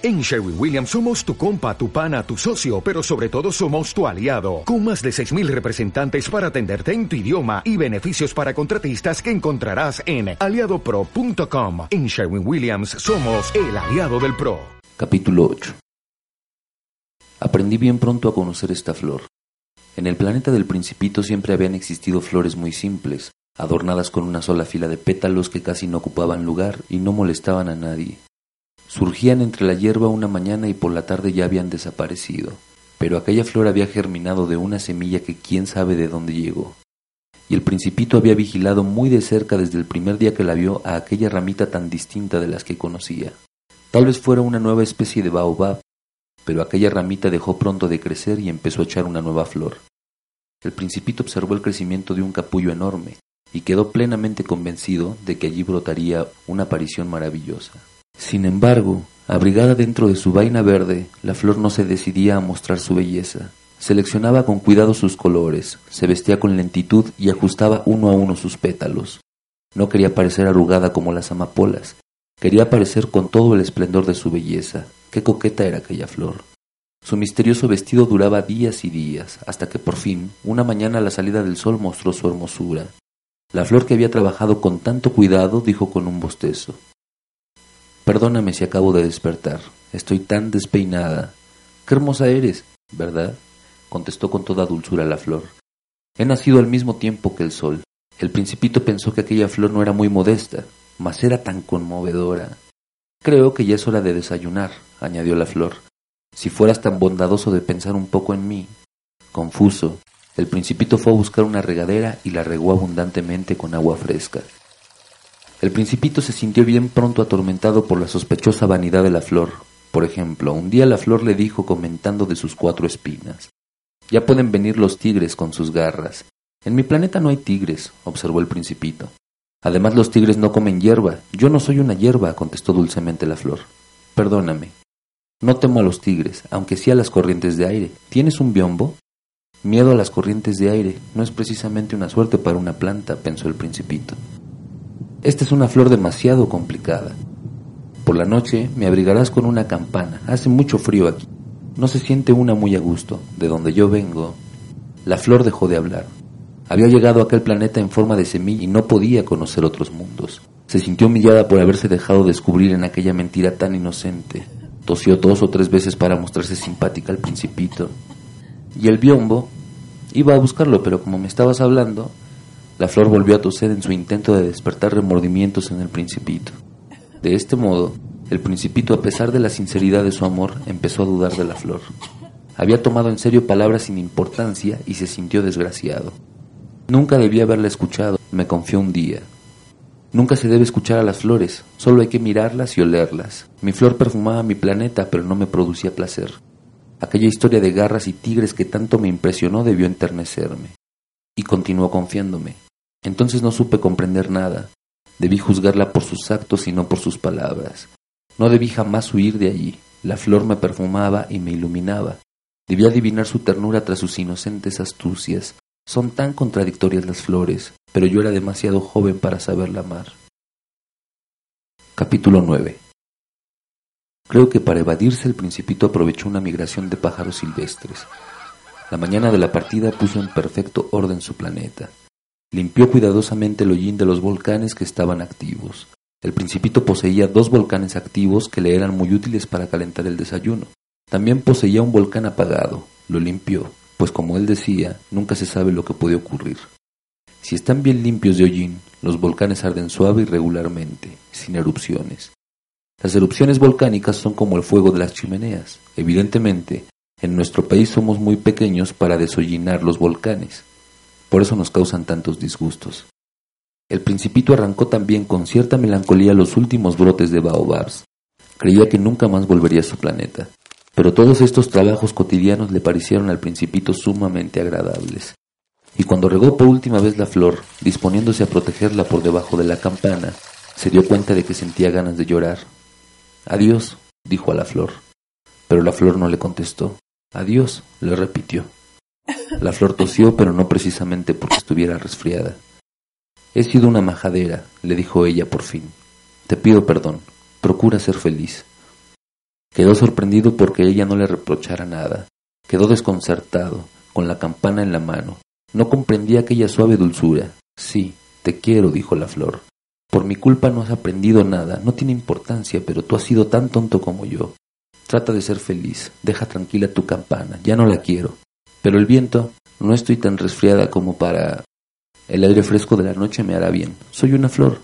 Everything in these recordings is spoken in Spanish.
En Sherwin Williams somos tu compa, tu pana, tu socio, pero sobre todo somos tu aliado, con más de 6.000 representantes para atenderte en tu idioma y beneficios para contratistas que encontrarás en aliadopro.com. En Sherwin Williams somos el aliado del PRO. Capítulo 8 Aprendí bien pronto a conocer esta flor. En el planeta del principito siempre habían existido flores muy simples, adornadas con una sola fila de pétalos que casi no ocupaban lugar y no molestaban a nadie. Surgían entre la hierba una mañana y por la tarde ya habían desaparecido, pero aquella flor había germinado de una semilla que quién sabe de dónde llegó. Y el principito había vigilado muy de cerca desde el primer día que la vio a aquella ramita tan distinta de las que conocía. Tal vez fuera una nueva especie de baobab, pero aquella ramita dejó pronto de crecer y empezó a echar una nueva flor. El principito observó el crecimiento de un capullo enorme y quedó plenamente convencido de que allí brotaría una aparición maravillosa. Sin embargo, abrigada dentro de su vaina verde, la flor no se decidía a mostrar su belleza. Seleccionaba con cuidado sus colores, se vestía con lentitud y ajustaba uno a uno sus pétalos. No quería parecer arrugada como las amapolas, quería parecer con todo el esplendor de su belleza. Qué coqueta era aquella flor. Su misterioso vestido duraba días y días, hasta que por fin, una mañana a la salida del sol mostró su hermosura. La flor que había trabajado con tanto cuidado dijo con un bostezo Perdóname si acabo de despertar. Estoy tan despeinada. Qué hermosa eres, ¿verdad? contestó con toda dulzura la flor. He nacido al mismo tiempo que el sol. El principito pensó que aquella flor no era muy modesta, mas era tan conmovedora. Creo que ya es hora de desayunar, añadió la flor. Si fueras tan bondadoso de pensar un poco en mí. Confuso, el principito fue a buscar una regadera y la regó abundantemente con agua fresca. El principito se sintió bien pronto atormentado por la sospechosa vanidad de la flor. Por ejemplo, un día la flor le dijo comentando de sus cuatro espinas. Ya pueden venir los tigres con sus garras. En mi planeta no hay tigres, observó el principito. Además los tigres no comen hierba. Yo no soy una hierba, contestó dulcemente la flor. Perdóname. No temo a los tigres, aunque sí a las corrientes de aire. ¿Tienes un biombo? Miedo a las corrientes de aire no es precisamente una suerte para una planta, pensó el principito. Esta es una flor demasiado complicada. Por la noche me abrigarás con una campana. Hace mucho frío aquí. No se siente una muy a gusto. De donde yo vengo. La flor dejó de hablar. Había llegado a aquel planeta en forma de semilla y no podía conocer otros mundos. Se sintió humillada por haberse dejado descubrir en aquella mentira tan inocente. Tosió dos o tres veces para mostrarse simpática al principito. Y el biombo iba a buscarlo, pero como me estabas hablando, la flor volvió a toser en su intento de despertar remordimientos en el principito. De este modo, el principito, a pesar de la sinceridad de su amor, empezó a dudar de la flor. Había tomado en serio palabras sin importancia y se sintió desgraciado. Nunca debía haberla escuchado, me confió un día. Nunca se debe escuchar a las flores, solo hay que mirarlas y olerlas. Mi flor perfumaba mi planeta, pero no me producía placer. Aquella historia de garras y tigres que tanto me impresionó debió enternecerme. Y continuó confiándome. Entonces no supe comprender nada. Debí juzgarla por sus actos y no por sus palabras. No debí jamás huir de allí. La flor me perfumaba y me iluminaba. Debí adivinar su ternura tras sus inocentes astucias. Son tan contradictorias las flores, pero yo era demasiado joven para saberla amar. Capítulo 9 Creo que para evadirse el principito aprovechó una migración de pájaros silvestres. La mañana de la partida puso en perfecto orden su planeta. Limpió cuidadosamente el hollín de los volcanes que estaban activos. El principito poseía dos volcanes activos que le eran muy útiles para calentar el desayuno. También poseía un volcán apagado. Lo limpió, pues como él decía, nunca se sabe lo que puede ocurrir. Si están bien limpios de hollín, los volcanes arden suave y regularmente, sin erupciones. Las erupciones volcánicas son como el fuego de las chimeneas. Evidentemente, en nuestro país somos muy pequeños para desollinar los volcanes. Por eso nos causan tantos disgustos. El principito arrancó también con cierta melancolía los últimos brotes de baobabs. Creía que nunca más volvería a su planeta. Pero todos estos trabajos cotidianos le parecieron al principito sumamente agradables. Y cuando regó por última vez la flor, disponiéndose a protegerla por debajo de la campana, se dio cuenta de que sentía ganas de llorar. Adiós, dijo a la flor. Pero la flor no le contestó. Adiós, le repitió. La flor tosió, pero no precisamente porque estuviera resfriada. He sido una majadera, le dijo ella por fin. Te pido perdón. Procura ser feliz. Quedó sorprendido porque ella no le reprochara nada. Quedó desconcertado, con la campana en la mano. No comprendía aquella suave dulzura. Sí, te quiero, dijo la flor. Por mi culpa no has aprendido nada, no tiene importancia, pero tú has sido tan tonto como yo. Trata de ser feliz, deja tranquila tu campana, ya no la quiero. Pero el viento, no estoy tan resfriada como para... El aire fresco de la noche me hará bien. Soy una flor.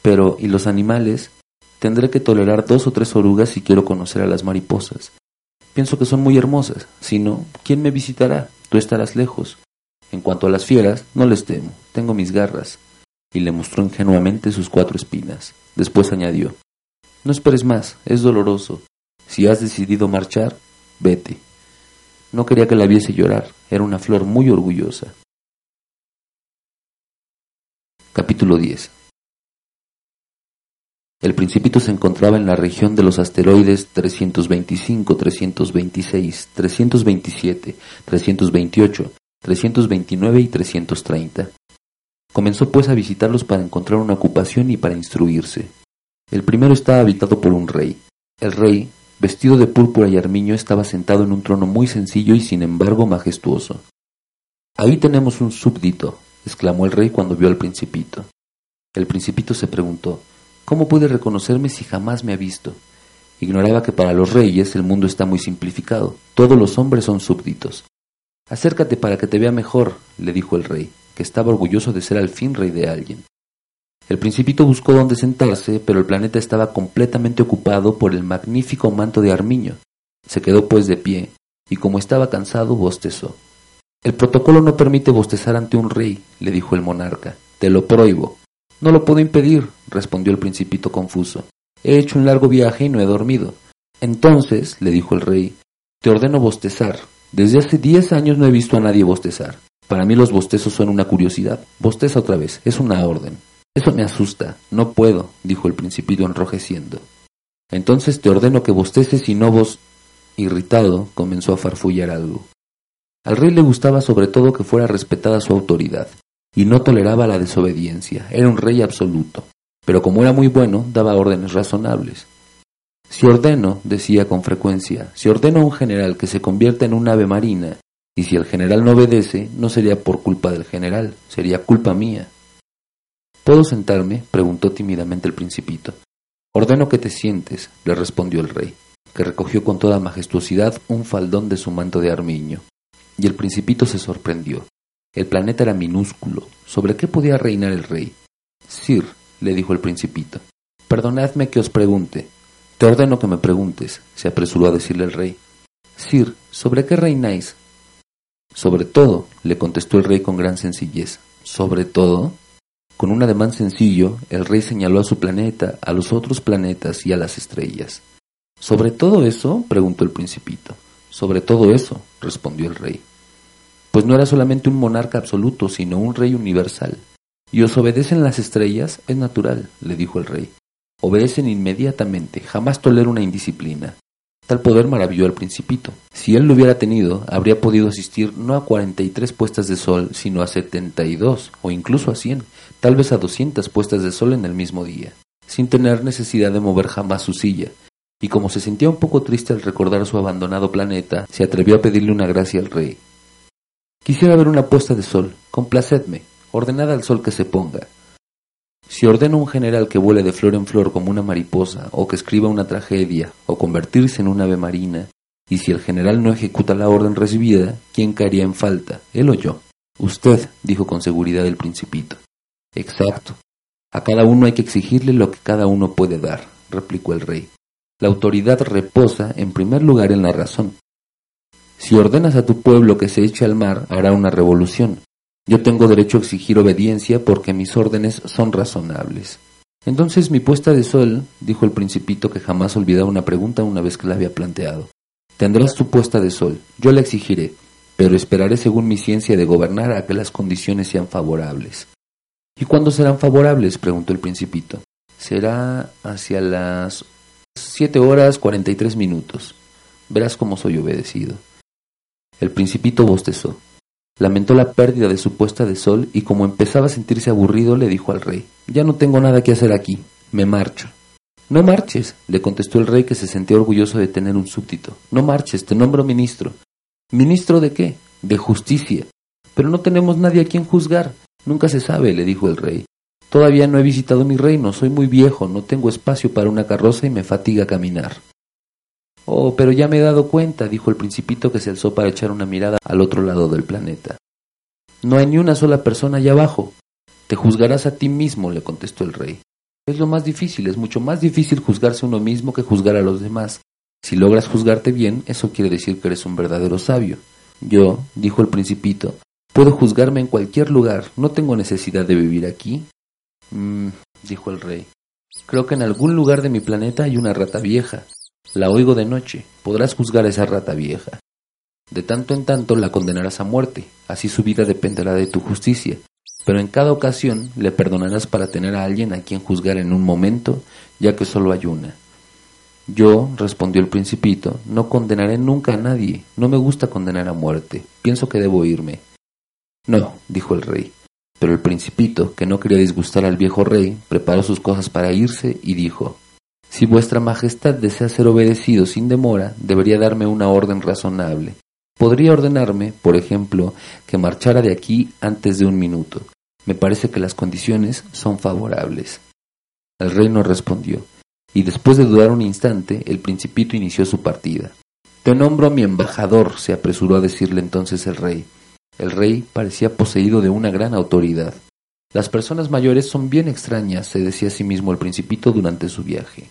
Pero, ¿y los animales? Tendré que tolerar dos o tres orugas si quiero conocer a las mariposas. Pienso que son muy hermosas. Si no, ¿quién me visitará? Tú estarás lejos. En cuanto a las fieras, no les temo. Tengo mis garras. Y le mostró ingenuamente sus cuatro espinas. Después añadió, No esperes más, es doloroso. Si has decidido marchar, vete. No quería que la viese llorar, era una flor muy orgullosa. Capítulo 10 El principito se encontraba en la región de los asteroides 325, 326, 327, 328, 329 y 330. Comenzó pues a visitarlos para encontrar una ocupación y para instruirse. El primero estaba habitado por un rey. El rey, Vestido de púrpura y armiño, estaba sentado en un trono muy sencillo y sin embargo majestuoso. Ahí tenemos un súbdito, exclamó el rey cuando vio al principito. El principito se preguntó, ¿cómo puede reconocerme si jamás me ha visto? Ignoraba que para los reyes el mundo está muy simplificado, todos los hombres son súbditos. Acércate para que te vea mejor, le dijo el rey, que estaba orgulloso de ser al fin rey de alguien. El principito buscó dónde sentarse, pero el planeta estaba completamente ocupado por el magnífico manto de armiño. Se quedó pues de pie, y como estaba cansado, bostezó. El protocolo no permite bostezar ante un rey, le dijo el monarca. Te lo prohíbo. No lo puedo impedir, respondió el principito confuso. He hecho un largo viaje y no he dormido. Entonces, le dijo el rey, te ordeno bostezar. Desde hace diez años no he visto a nadie bostezar. Para mí los bostezos son una curiosidad. Bosteza otra vez, es una orden. Eso me asusta. No puedo, dijo el principito enrojeciendo. Entonces te ordeno que bosteces y no vos... Irritado, comenzó a farfullar algo. Al rey le gustaba sobre todo que fuera respetada su autoridad, y no toleraba la desobediencia. Era un rey absoluto. Pero como era muy bueno, daba órdenes razonables. Si ordeno, decía con frecuencia, si ordeno a un general que se convierta en un ave marina, y si el general no obedece, no sería por culpa del general, sería culpa mía. ¿Puedo sentarme? preguntó tímidamente el principito. Ordeno que te sientes, le respondió el rey, que recogió con toda majestuosidad un faldón de su manto de armiño. Y el principito se sorprendió. El planeta era minúsculo. ¿Sobre qué podía reinar el rey? Sir, le dijo el principito, perdonadme que os pregunte. Te ordeno que me preguntes, se apresuró a decirle el rey. Sir, ¿sobre qué reináis? Sobre todo, le contestó el rey con gran sencillez. ¿Sobre todo? Con un ademán sencillo, el rey señaló a su planeta, a los otros planetas y a las estrellas. ¿Sobre todo eso? preguntó el principito. Sobre todo eso, respondió el rey. Pues no era solamente un monarca absoluto, sino un rey universal. ¿Y os obedecen las estrellas? Es natural, le dijo el rey. Obedecen inmediatamente, jamás tolero una indisciplina. Tal poder maravilló al principito. Si él lo hubiera tenido, habría podido asistir no a cuarenta y tres puestas de sol, sino a setenta y dos, o incluso a cien, tal vez a doscientas puestas de sol en el mismo día, sin tener necesidad de mover jamás su silla. Y como se sentía un poco triste al recordar su abandonado planeta, se atrevió a pedirle una gracia al rey. Quisiera ver una puesta de sol, complacedme, ordenad al sol que se ponga. Si ordeno a un general que vuele de flor en flor como una mariposa, o que escriba una tragedia, o convertirse en un ave marina, y si el general no ejecuta la orden recibida, ¿quién caería en falta, él o yo? Usted, dijo con seguridad el principito. Exacto. A cada uno hay que exigirle lo que cada uno puede dar, replicó el rey. La autoridad reposa, en primer lugar, en la razón. Si ordenas a tu pueblo que se eche al mar, hará una revolución. Yo tengo derecho a exigir obediencia porque mis órdenes son razonables. Entonces mi puesta de sol, dijo el principito que jamás olvidaba una pregunta una vez que la había planteado. Tendrás tu puesta de sol, yo la exigiré, pero esperaré según mi ciencia de gobernar a que las condiciones sean favorables. ¿Y cuándo serán favorables? preguntó el principito. Será hacia las siete horas cuarenta y tres minutos. Verás cómo soy obedecido. El principito bostezó. Lamentó la pérdida de su puesta de sol y como empezaba a sentirse aburrido le dijo al rey, Ya no tengo nada que hacer aquí, me marcho. No marches, le contestó el rey que se sentía orgulloso de tener un súbdito. No marches, te nombro ministro. ¿Ministro de qué? De justicia. Pero no tenemos nadie a quien juzgar. Nunca se sabe, le dijo el rey. Todavía no he visitado mi reino, soy muy viejo, no tengo espacio para una carroza y me fatiga caminar. Oh, pero ya me he dado cuenta, dijo el principito que se alzó para echar una mirada al otro lado del planeta. No hay ni una sola persona allá abajo. Te juzgarás a ti mismo, le contestó el rey. Es lo más difícil, es mucho más difícil juzgarse uno mismo que juzgar a los demás. Si logras juzgarte bien, eso quiere decir que eres un verdadero sabio. Yo, dijo el principito, puedo juzgarme en cualquier lugar, no tengo necesidad de vivir aquí. Mmm, dijo el rey. Creo que en algún lugar de mi planeta hay una rata vieja. La oigo de noche. Podrás juzgar a esa rata vieja. De tanto en tanto la condenarás a muerte, así su vida dependerá de tu justicia. Pero en cada ocasión le perdonarás para tener a alguien a quien juzgar en un momento, ya que solo hay una. Yo, respondió el principito, no condenaré nunca a nadie, no me gusta condenar a muerte, pienso que debo irme. No, dijo el rey. Pero el principito, que no quería disgustar al viejo rey, preparó sus cosas para irse y dijo Si vuestra majestad desea ser obedecido sin demora, debería darme una orden razonable. Podría ordenarme, por ejemplo, que marchara de aquí antes de un minuto. Me parece que las condiciones son favorables. El rey no respondió y después de dudar un instante, el principito inició su partida. Te nombro mi embajador, se apresuró a decirle entonces el rey. El rey parecía poseído de una gran autoridad. Las personas mayores son bien extrañas, se decía a sí mismo el principito durante su viaje.